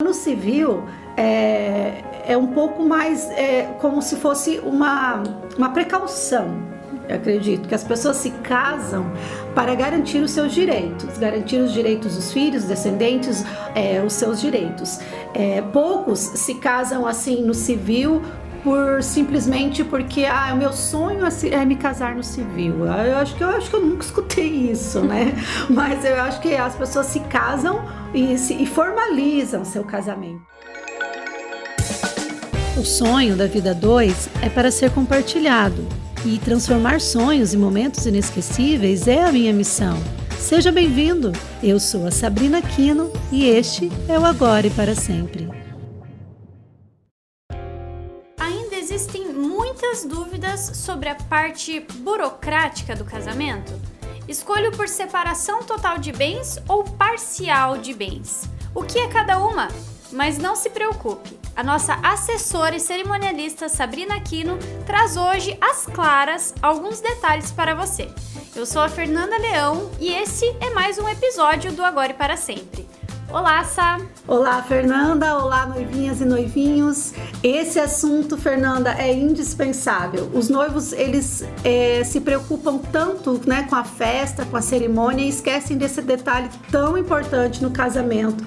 No civil, é, é um pouco mais é, como se fosse uma, uma precaução. Eu acredito que as pessoas se casam para garantir os seus direitos, garantir os direitos dos filhos, descendentes, é, os seus direitos. É, poucos se casam assim no civil por simplesmente porque ah, o meu sonho é, é me casar no civil. Eu acho que eu acho que eu nunca escutei isso, né? Mas eu acho que as pessoas se casam e, se, e formalizam seu casamento. O sonho da vida 2 é para ser compartilhado e transformar sonhos em momentos inesquecíveis é a minha missão. Seja bem-vindo! Eu sou a Sabrina Quino e este é o Agora e para Sempre. Dúvidas sobre a parte burocrática do casamento? Escolho por separação total de bens ou parcial de bens. O que é cada uma? Mas não se preocupe, a nossa assessora e cerimonialista Sabrina Aquino traz hoje, às claras, alguns detalhes para você. Eu sou a Fernanda Leão e esse é mais um episódio do Agora e para Sempre. Olá, Sá! Olá, Fernanda! Olá, noivinhas e noivinhos! Esse assunto, Fernanda, é indispensável. Os noivos, eles é, se preocupam tanto né, com a festa, com a cerimônia e esquecem desse detalhe tão importante no casamento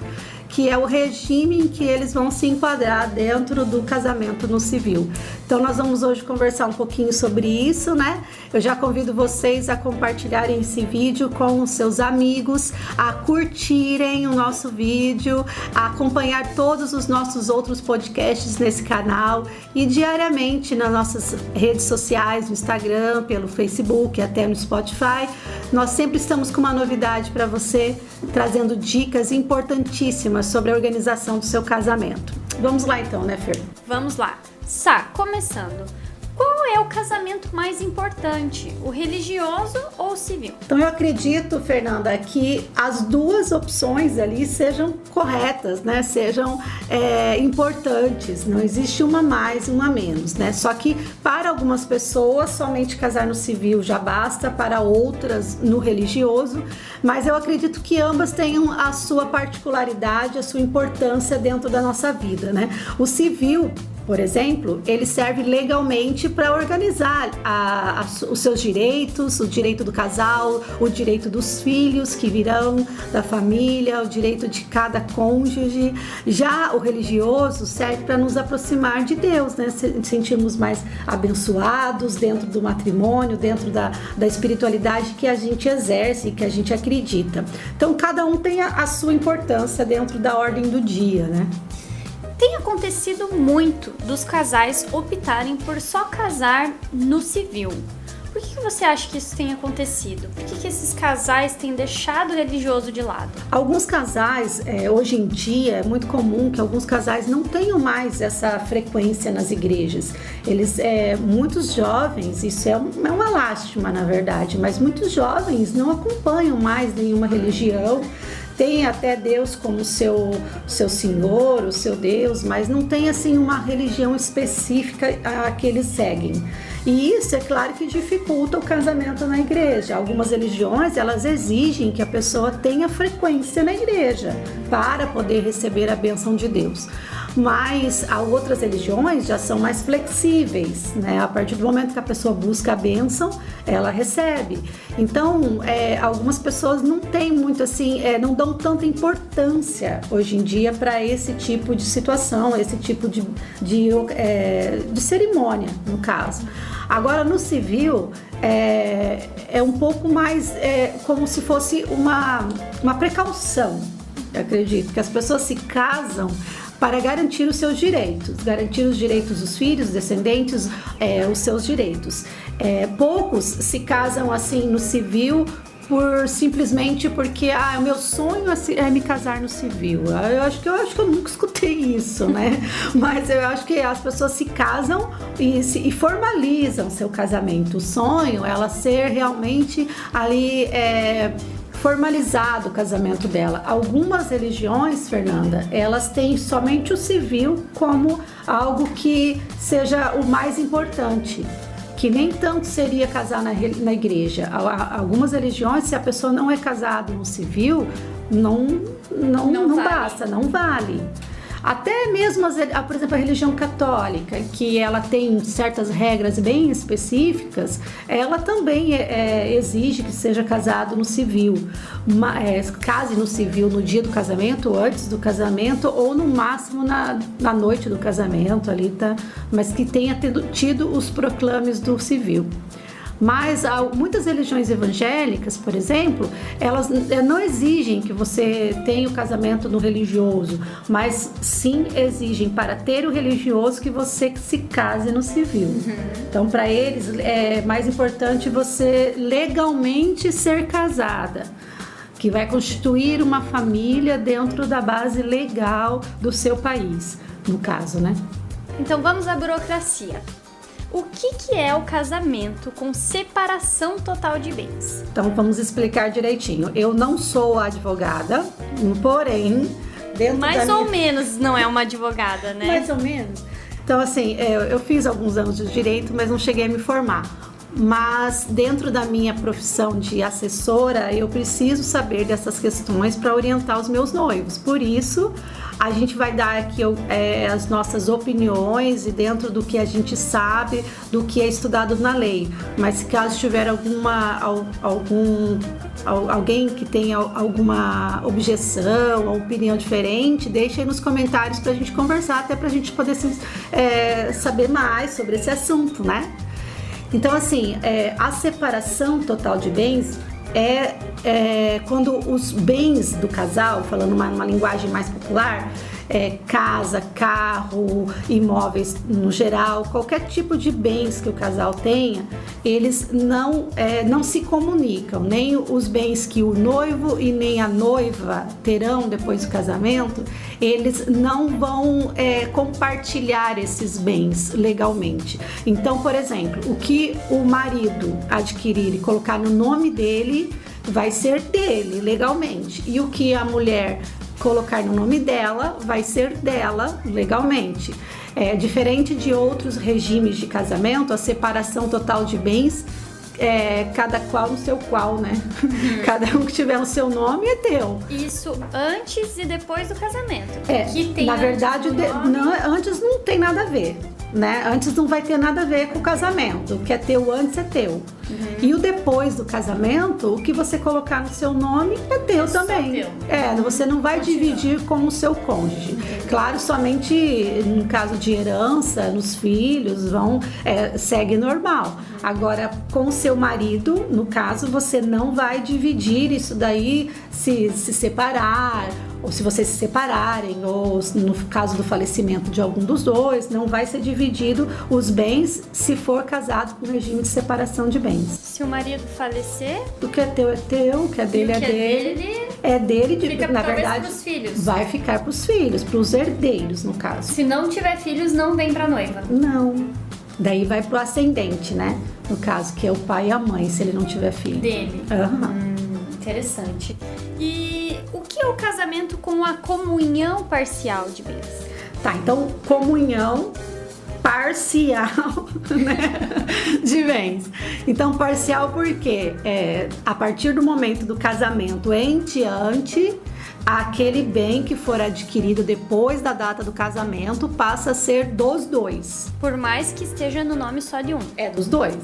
que é o regime em que eles vão se enquadrar dentro do casamento no civil. Então nós vamos hoje conversar um pouquinho sobre isso, né? Eu já convido vocês a compartilharem esse vídeo com os seus amigos, a curtirem o nosso vídeo, a acompanhar todos os nossos outros podcasts nesse canal e diariamente nas nossas redes sociais, no Instagram, pelo Facebook, até no Spotify. Nós sempre estamos com uma novidade para você, trazendo dicas importantíssimas sobre a organização do seu casamento. Vamos lá então, né, Fer? Vamos lá. Sá, começando. Qual é o casamento mais importante, o religioso ou o civil? Então eu acredito, Fernanda, que as duas opções ali sejam corretas, né? Sejam é, importantes. Não existe uma mais uma menos, né? Só que para algumas pessoas somente casar no civil já basta, para outras no religioso. Mas eu acredito que ambas tenham a sua particularidade, a sua importância dentro da nossa vida, né? O civil por exemplo, ele serve legalmente para organizar a, a, os seus direitos, o direito do casal, o direito dos filhos que virão da família, o direito de cada cônjuge. Já o religioso serve para nos aproximar de Deus, né? sentirmos mais abençoados dentro do matrimônio, dentro da, da espiritualidade que a gente exerce e que a gente acredita. Então, cada um tem a, a sua importância dentro da ordem do dia, né? Tem acontecido muito dos casais optarem por só casar no civil. Por que você acha que isso tem acontecido? Por que, esses casais têm deixado o religioso de lado? Alguns casais, é, hoje em dia, é muito comum que alguns casais não tenham mais essa frequência nas igrejas. Eles, é, muitos jovens, isso é, é uma lástima na verdade, mas muitos jovens não acompanham mais nenhuma religião tem até Deus como seu seu Senhor, o seu Deus, mas não tem assim uma religião específica a que eles seguem. E isso é claro que dificulta o casamento na igreja. Algumas religiões, elas exigem que a pessoa tenha frequência na igreja para poder receber a bênção de Deus mas outras religiões já são mais flexíveis, né? A partir do momento que a pessoa busca a bênção, ela recebe. Então, é, algumas pessoas não têm muito assim, é, não dão tanta importância hoje em dia para esse tipo de situação, esse tipo de, de, é, de cerimônia, no caso. Agora, no civil, é, é um pouco mais é, como se fosse uma, uma precaução. Acredito que as pessoas se casam para garantir os seus direitos, garantir os direitos dos filhos, descendentes, é, os seus direitos. É, poucos se casam assim no civil por simplesmente porque ah, o meu sonho é, é me casar no civil. Ah, eu acho que eu acho que eu nunca escutei isso, né? Mas eu acho que as pessoas se casam e, se, e formalizam seu casamento. O sonho é ela ser realmente ali é, formalizado o casamento dela. Algumas religiões, Fernanda, elas têm somente o civil como algo que seja o mais importante que nem tanto seria casar na, na igreja. Algumas religiões, se a pessoa não é casada no civil, não, não, não, não vale. basta, não vale. Até mesmo, as, por exemplo, a religião católica, que ela tem certas regras bem específicas, ela também é, é, exige que seja casado no civil. Uma, é, case no civil no dia do casamento, antes do casamento, ou no máximo na, na noite do casamento ali, tá? Mas que tenha tido, tido os proclames do civil. Mas muitas religiões evangélicas, por exemplo, elas eh, não exigem que você tenha o casamento no religioso, mas sim exigem para ter o religioso que você se case no civil. Uhum. Então, para eles é mais importante você legalmente ser casada que vai constituir uma família dentro da base legal do seu país, no caso, né? Então vamos à burocracia. O que, que é o casamento com separação total de bens? Então vamos explicar direitinho. Eu não sou advogada, porém, dentro Mais ou minha... menos não é uma advogada, né? Mais ou menos. Então, assim, é, eu fiz alguns anos de direito, mas não cheguei a me formar mas dentro da minha profissão de assessora, eu preciso saber dessas questões para orientar os meus noivos. Por isso, a gente vai dar aqui é, as nossas opiniões e dentro do que a gente sabe, do que é estudado na lei. Mas se caso tiver alguma algum alguém que tenha alguma objeção ou opinião diferente, deixe aí nos comentários para a gente conversar, até para a gente poder é, saber mais sobre esse assunto, né? Então, assim, é, a separação total de bens é, é, quando os bens do casal, falando uma, linguagem mais popular, é, casa, carro, imóveis no geral, qualquer tipo de bens que o casal tenha, eles não, é, não se comunicam, nem os bens que o noivo e nem a noiva terão depois do casamento, eles não vão é, compartilhar esses bens legalmente. Então, por exemplo, o que o marido adquirir e colocar no nome dele vai ser dele legalmente, e o que a mulher colocar no nome dela, vai ser dela legalmente. É, diferente de outros regimes de casamento, a separação total de bens é, cada qual no seu qual, né? Uhum. Cada um que tiver o seu nome é teu. Isso antes e depois do casamento. É, na verdade, de, não, antes não tem nada a ver né? Antes não vai ter nada a ver com o casamento. O que é teu antes é teu. Uhum. E o depois do casamento, o que você colocar no seu nome é teu é também. Teu. É, você não vai Continua. dividir com o seu cônjuge. Claro, somente no caso de herança, nos filhos, vão é, segue normal. Agora, com o seu marido, no caso, você não vai dividir isso daí, se, se separar ou se vocês se separarem, ou no caso do falecimento de algum dos dois, não vai ser dividido os bens se for casado com regime de separação de bens. Se o marido falecer, o que é teu é teu, o que é dele é que é dele. dele é dele, de, fica, na verdade, pros filhos. vai ficar para os filhos, para os herdeiros, no caso. Se não tiver filhos, não vem para noiva. Não. Daí vai pro ascendente, né? No caso, que é o pai e a mãe, se ele não tiver filho. Dele. Uhum. Hum, interessante. E o que é o casamento com a comunhão parcial de bens? Tá, então comunhão parcial né, de bens. Então, parcial porque é, a partir do momento do casamento em diante, aquele bem que for adquirido depois da data do casamento passa a ser dos dois. Por mais que esteja no nome só de um. É dos dois,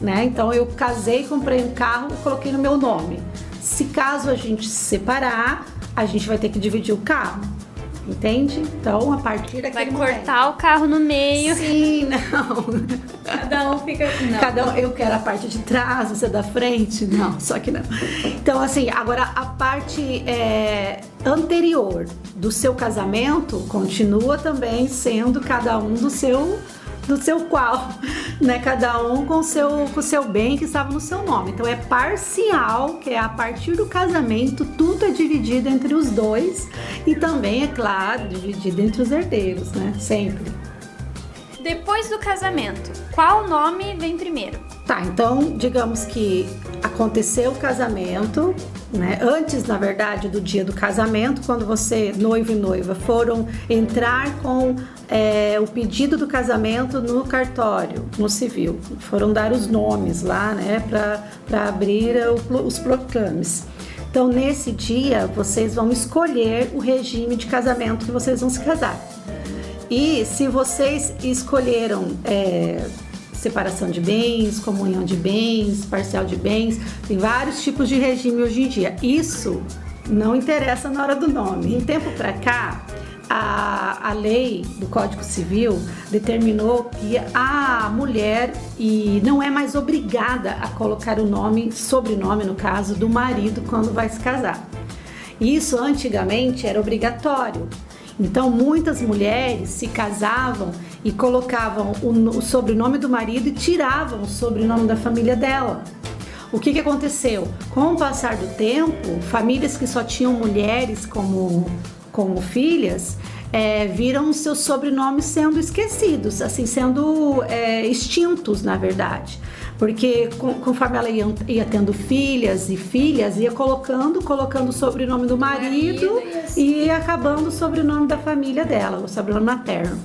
né? Então eu casei, comprei um carro, coloquei no meu nome. Se caso a gente se separar, a gente vai ter que dividir o carro. Entende? Então, a partir daquele Vai cortar momento, o carro no meio. Sim, não. Cada um fica. Não. Cada um, eu quero a parte de trás, você da frente. Não, só que não. Então, assim, agora a parte é, anterior do seu casamento continua também sendo cada um do seu do seu qual, né? Cada um com seu com seu bem que estava no seu nome. Então é parcial, que é a partir do casamento, tudo é dividido entre os dois e também, é claro, dividido entre os herdeiros, né? Sempre. Depois do casamento, qual nome vem primeiro? Tá, então digamos que aconteceu o casamento, né? Antes, na verdade, do dia do casamento, quando você, noivo e noiva, foram entrar com é, o pedido do casamento no cartório, no civil, foram dar os nomes lá, né, para abrir o, os proclames. Então, nesse dia, vocês vão escolher o regime de casamento que vocês vão se casar. E se vocês escolheram é, separação de bens, comunhão de bens, parcial de bens, tem vários tipos de regime hoje em dia. Isso não interessa na hora do nome. Em tempo para cá, a, a lei do Código Civil determinou que a mulher e não é mais obrigada a colocar o nome, sobrenome no caso, do marido quando vai se casar. Isso antigamente era obrigatório. Então muitas mulheres se casavam e colocavam o, o sobrenome do marido e tiravam o sobrenome da família dela. O que, que aconteceu? Com o passar do tempo, famílias que só tinham mulheres como como filhas, é, viram seus sobrenomes sendo esquecidos, assim, sendo é, extintos, na verdade. Porque conforme ela ia, ia, tendo filhas e filhas, ia colocando, colocando o sobrenome do marido, marido e, e acabando o sobrenome da família dela, o sobrenome materno.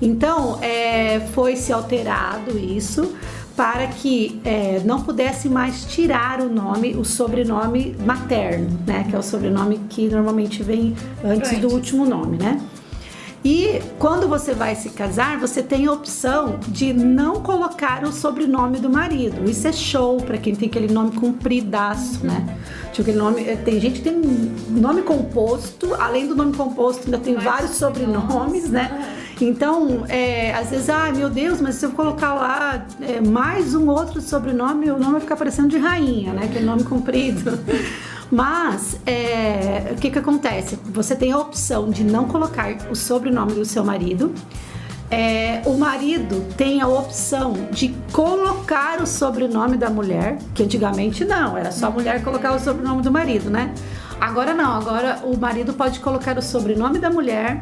Então, é, foi se alterado isso para que é, não pudesse mais tirar o nome, o sobrenome materno, né? Que é o sobrenome que normalmente vem antes, do último nome, né? E quando você vai se casar, você tem a opção de não colocar o sobrenome do marido. Isso é show para quem tem aquele nome compridaço, né? Tipo, aquele nome, eh, tem gente que tem nome composto, além do nome composto, ainda tem vários sobrenomes, né? Então, é, às vezes, ah, meu Deus, mas se eu colocar lá é, mais um outro sobrenome, o nome vai ficar parecendo de rainha, né? Aquele nome comprido. Mas é, o que, que acontece? Você tem a opção de não colocar o sobrenome do seu marido. É, o marido tem a opção de colocar o sobrenome da mulher, que antigamente não, era só a mulher colocar o sobrenome do marido, né? Agora não, agora o marido pode colocar o sobrenome da mulher,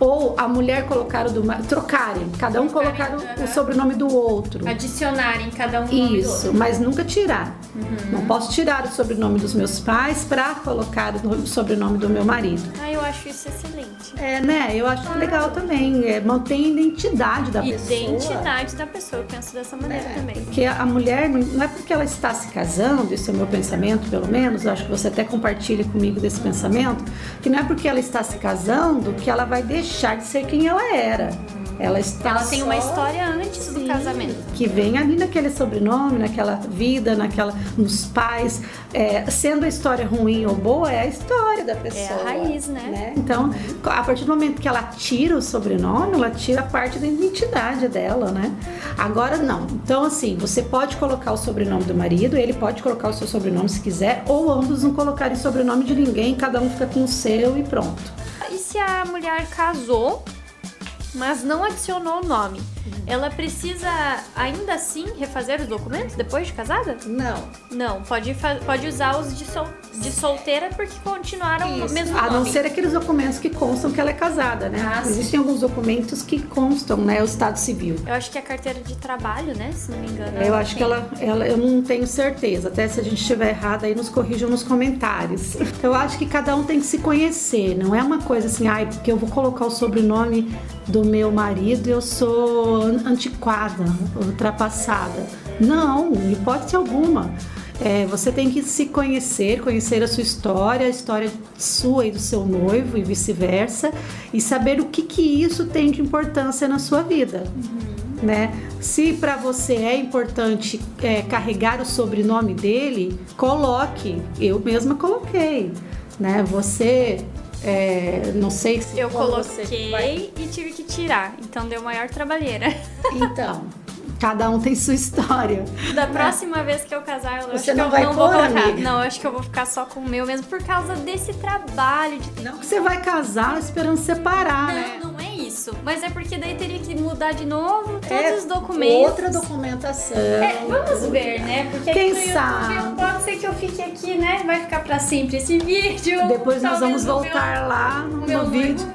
ou a mulher colocar o do trocarem, cada um colocar o, o, sobrenome do outro. Adicionarem cada um Isso, mas nunca tirar. Uhum. Não posso tirar o sobrenome dos meus pais para colocar o sobrenome do meu marido. Ah, eu acho isso excelente. É, né? Eu acho legal também. É, mantém a identidade da identidade pessoa. Identidade da pessoa, eu penso dessa maneira é, também. Porque a mulher, não é porque ela está se casando, esse é o meu pensamento, pelo menos, eu acho que você até compartilha comigo desse pensamento, que não é porque ela está se casando que ela vai deixar deixar de ser quem ela era. Ela, está ela tem uma história antes sim, do casamento. Que vem ali naquele sobrenome, naquela vida, naquela, nos pais. É, sendo a história ruim ou boa, é a história da pessoa. É a raiz, né? né? Então, a partir do momento que ela tira o sobrenome, ela tira parte da identidade dela, né? Agora não. Então, assim, você pode colocar o sobrenome do marido, ele pode colocar o seu sobrenome se quiser, ou ambos não colocarem sobrenome de ninguém, cada um fica com o seu e pronto. Se a mulher casou mas não adicionou o nome. Ela precisa ainda assim refazer os documentos depois de casada? Não. Não, pode, pode usar os de, sol de solteira porque continuaram Isso. no mesmo nome. A não ser aqueles documentos que constam que ela é casada, né? Ah, Existem alguns documentos que constam, né? O estado civil. Eu acho que é a carteira de trabalho, né? Se não me engano. Eu acho tem. que ela, ela, eu não tenho certeza. Até se a gente estiver errada aí, nos corrijam nos comentários. Eu acho que cada um tem que se conhecer. Não é uma coisa assim, ai, porque eu vou colocar o sobrenome do meu marido, eu sou antiquada, ultrapassada. Não, hipótese alguma. É, você tem que se conhecer, conhecer a sua história, a história sua e do seu noivo e vice-versa, e saber o que, que isso tem de importância na sua vida. Uhum. Né? Se para você é importante é, carregar o sobrenome dele, coloque. Eu mesma coloquei. Né? Você é, não sei se. Eu coloquei vai... e tive que tirar, então deu maior trabalheira. Então, cada um tem sua história. Da próxima vez que eu casar, eu você acho não que eu vai não pôr, vou colocar. Amiga. Não, eu acho que eu vou ficar só com o meu mesmo por causa desse trabalho de Não que você vai casar esperando separar, não, né? Não, é isso. Mas é porque daí teria que mudar de novo todos é os documentos. Outra documentação. É, vamos ver, né? Porque Quem sabe? YouTube, pode ser que eu fique aqui, né? Vai ficar pra sempre esse vídeo. Depois nós vamos voltar meu, lá no meu vídeo.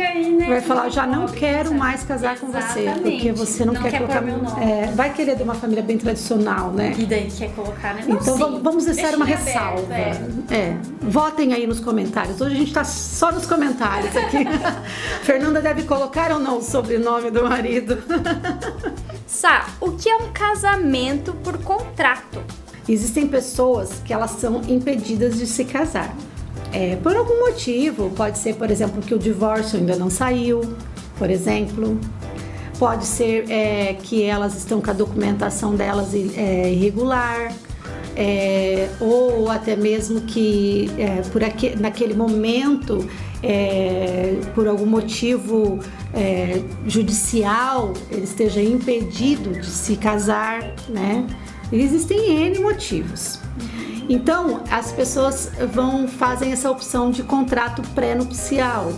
Aí, né? Vai falar, já não quero mais casar Exatamente. com você, porque você não, não quer, quer colocar meu nome. É, vai querer de uma família bem tradicional, né? E daí quer colocar, né? Não, então sim. vamos deixar Deixa uma aberto, ressalva. é. é. Votem aí nos comentários. Hoje a gente tá só nos comentários aqui. Fernanda deve colocar ou não o sobrenome do marido? Sá, o que é um casamento por contrato? existem pessoas que elas são impedidas de se casar. É, por algum motivo, pode ser, por exemplo, que o divórcio ainda não saiu, por exemplo. Pode ser é, que elas estão com a documentação delas é, irregular, é, ou até mesmo que é, por aqui, naquele momento, é, por algum motivo é, judicial, ele esteja impedido de se casar, né? Existem N motivos. Então, as pessoas vão fazem essa opção de contrato pré-nupcial.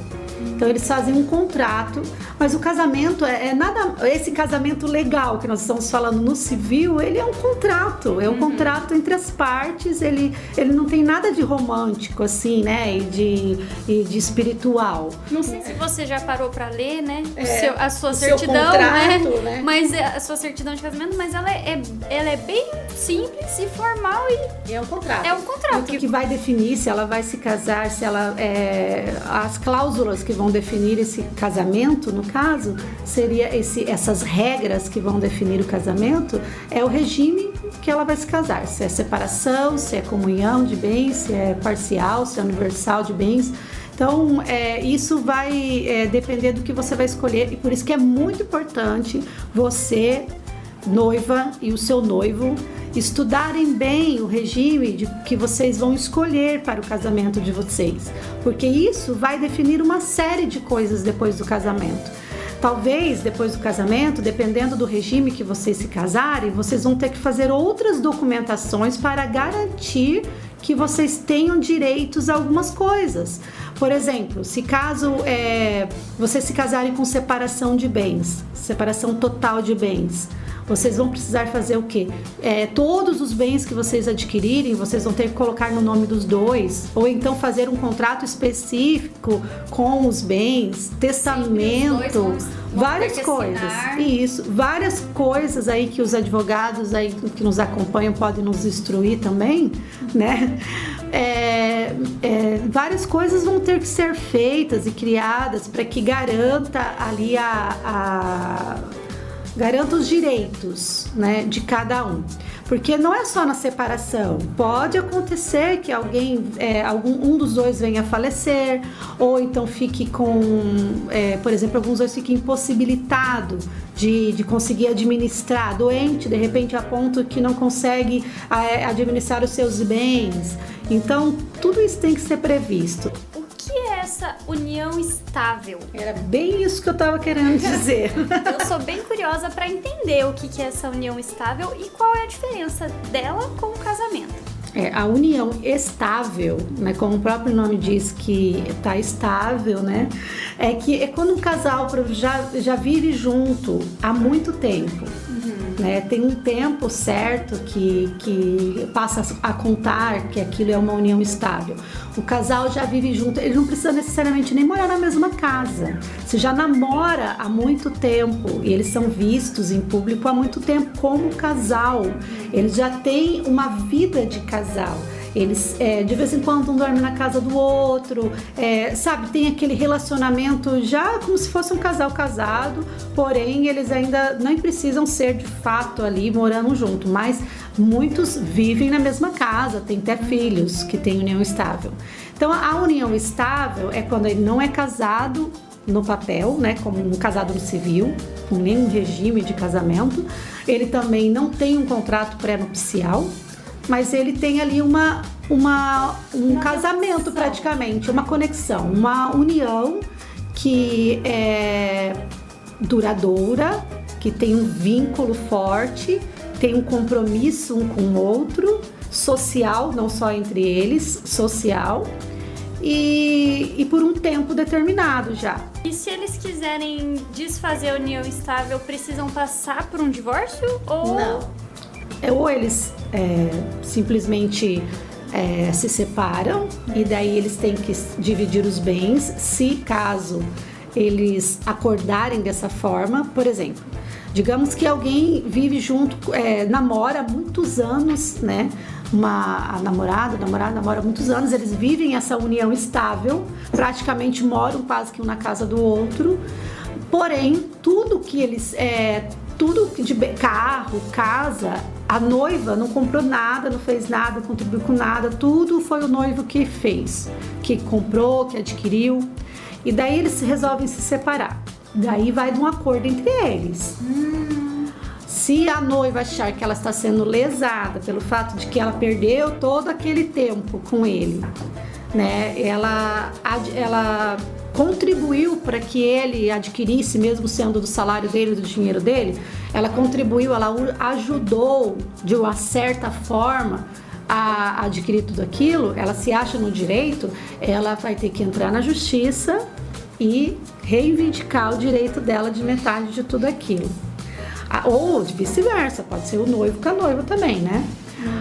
Então eles fazem um contrato, mas o casamento é, é, nada. Esse casamento legal que nós estamos falando no civil, ele é um contrato, é um uhum. contrato entre as partes. Ele, ele não tem nada de romântico assim, né? E de, e de espiritual. Não sei se você já parou para ler, né? É, seu, a sua certidão, né? contrato, né? né? Mas é, a sua certidão de casamento, mas ela é, ela é bem simples e formal e é um contrato. É um contrato. O que vai definir se ela vai se casar, se ela é, as cláusulas que vão definir esse casamento, no caso, seria esse, essas regras que vão definir o casamento, é o regime que ela vai se casar. Se é separação, se é comunhão de bens, se é parcial, se é universal de bens. Então, é, isso vai é, depender do que você vai escolher e por isso que é muito importante você, noiva, e o seu noivo estudarem bem o regime de, que vocês vão escolher para o casamento de vocês, porque isso vai definir uma série de coisas depois do casamento. Talvez depois do casamento, dependendo do regime que vocês se casarem, vocês vão ter que fazer outras documentações para garantir que vocês tenham direitos a algumas coisas. Por exemplo, se caso é, vocês se casarem com separação de bens, separação total de bens, vocês vão precisar fazer o quê? É, todos os bens que vocês adquirirem, vocês vão ter que colocar no nome dos dois, ou então fazer um contrato específico com os bens, testamento, vão, vão várias coisas. Isso, várias coisas aí que os advogados aí que nos acompanham podem nos instruir também, né? É, é, várias coisas vão ter que ser feitas e criadas para que garanta ali a, a garanta os direitos né, de cada um. Porque não é só na separação. Pode acontecer que alguém, é, algum um dos dois venha a falecer, ou então fique com, é, por exemplo, alguns dois fiquem impossibilitado de, de conseguir administrar, doente de repente a ponto que não consegue é, administrar os seus bens. Então, tudo isso tem que ser previsto união estável? Era bem isso que eu estava querendo dizer. eu sou bem curiosa para entender o que é essa união estável e qual é a diferença dela com o casamento. É, a união estável, né, como o próprio nome diz que está estável, né, é que é quando um casal já, já vive junto há muito tempo né? Tem um tempo certo que, que passa a contar que aquilo é uma união estável. O casal já vive junto, ele não precisa necessariamente nem morar na mesma casa. Se já namora há muito tempo e eles são vistos em público há muito tempo como casal, eles já têm uma vida de casal. Eles é, de vez em quando um dorme na casa do outro, é, sabe? Tem aquele relacionamento já como se fosse um casal casado, porém eles ainda não precisam ser de fato ali morando junto, mas muitos vivem na mesma casa, tem até filhos que têm união estável. Então a união estável é quando ele não é casado no papel, né, como um casado no civil, com nenhum regime de casamento. Ele também não tem um contrato pré-nupcial, mas ele tem ali uma, uma um uma casamento conexão. praticamente, uma conexão, uma união que é duradoura, que tem um vínculo forte, tem um compromisso um com o outro, social, não só entre eles, social. E, e, por um tempo determinado já. E se eles quiserem desfazer a união estável, precisam passar por um divórcio? Ou... Não. É, ou eles é, simplesmente é, se separam e daí eles têm que dividir os bens, se caso eles acordarem dessa forma, por exemplo. Digamos que alguém vive junto, é, namora muitos anos, né? Uma namorada, namorada namora muitos anos, eles vivem essa união estável, praticamente moram quase que um na casa do outro. Porém, tudo que eles é, tudo de carro, casa, a noiva não comprou nada, não fez nada, contribuiu com nada, tudo foi o noivo que fez, que comprou, que adquiriu. E daí eles resolvem se separar. Daí vai de um acordo entre eles. Se a noiva achar que ela está sendo lesada pelo fato de que ela perdeu todo aquele tempo com ele, né? Ela, ela contribuiu para que ele adquirisse, mesmo sendo do salário dele, do dinheiro dele, ela contribuiu, ela ajudou de uma certa forma a adquirir tudo aquilo, ela se acha no direito, ela vai ter que entrar na justiça e reivindicar o direito dela de metade de tudo aquilo. Ou vice-versa, pode ser o noivo com a noiva também, né?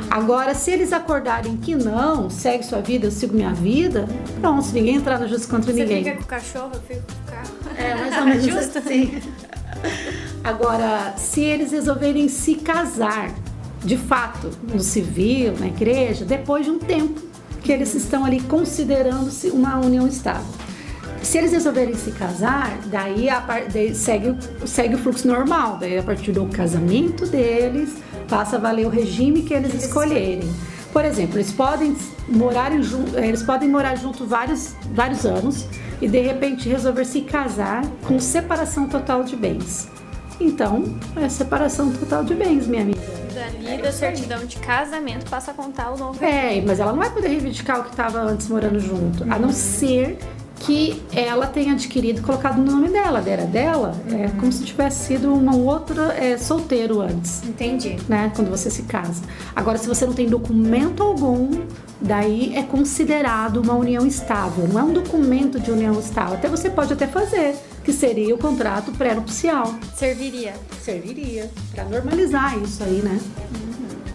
Agora, se eles acordarem que não, segue sua vida, eu sigo minha vida, pronto, se ninguém entrar na justiça contra Você ninguém. Você fica com o cachorro, eu fico com o carro. É, mais ou menos Justo. assim. Agora, se eles resolverem se casar, de fato, no civil, na igreja, depois de um tempo que eles estão ali considerando-se uma união estável. Se eles resolverem se casar, daí, a, segue, segue o fluxo normal. Daí, a partir do casamento deles, passa a valer o regime que eles escolherem. Por exemplo, eles podem morar junto, eles podem morar junto vários, vários anos e de repente resolver se casar com separação total de bens. Então, é separação total de bens, minha amiga. Dali é da certidão de casamento passa a contar o novo. É, mas ela não vai poder reivindicar o que estava antes morando junto, a não ser que ela tenha adquirido e colocado no nome dela, era dela, é como se tivesse sido uma outra é, solteiro antes. Entendi. Né? Quando você se casa. Agora, se você não tem documento algum, daí é considerado uma união estável. Não é um documento de união estável. Até você pode até fazer, que seria o contrato pré-nupcial. Serviria. Serviria. Para normalizar isso aí, né?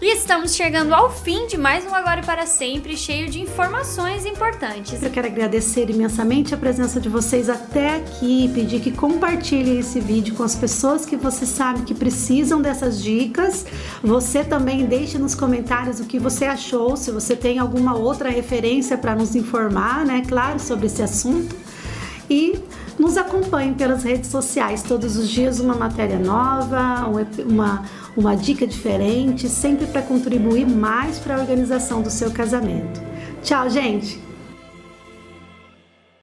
E estamos chegando ao fim de mais um Agora e para Sempre, cheio de informações importantes. Eu quero agradecer imensamente a presença de vocês até aqui e pedir que compartilhem esse vídeo com as pessoas que você sabe que precisam dessas dicas. Você também deixe nos comentários o que você achou, se você tem alguma outra referência para nos informar, né? Claro, sobre esse assunto. E nos acompanhe pelas redes sociais, todos os dias uma matéria nova, uma, uma dica diferente, sempre para contribuir mais para a organização do seu casamento. Tchau, gente!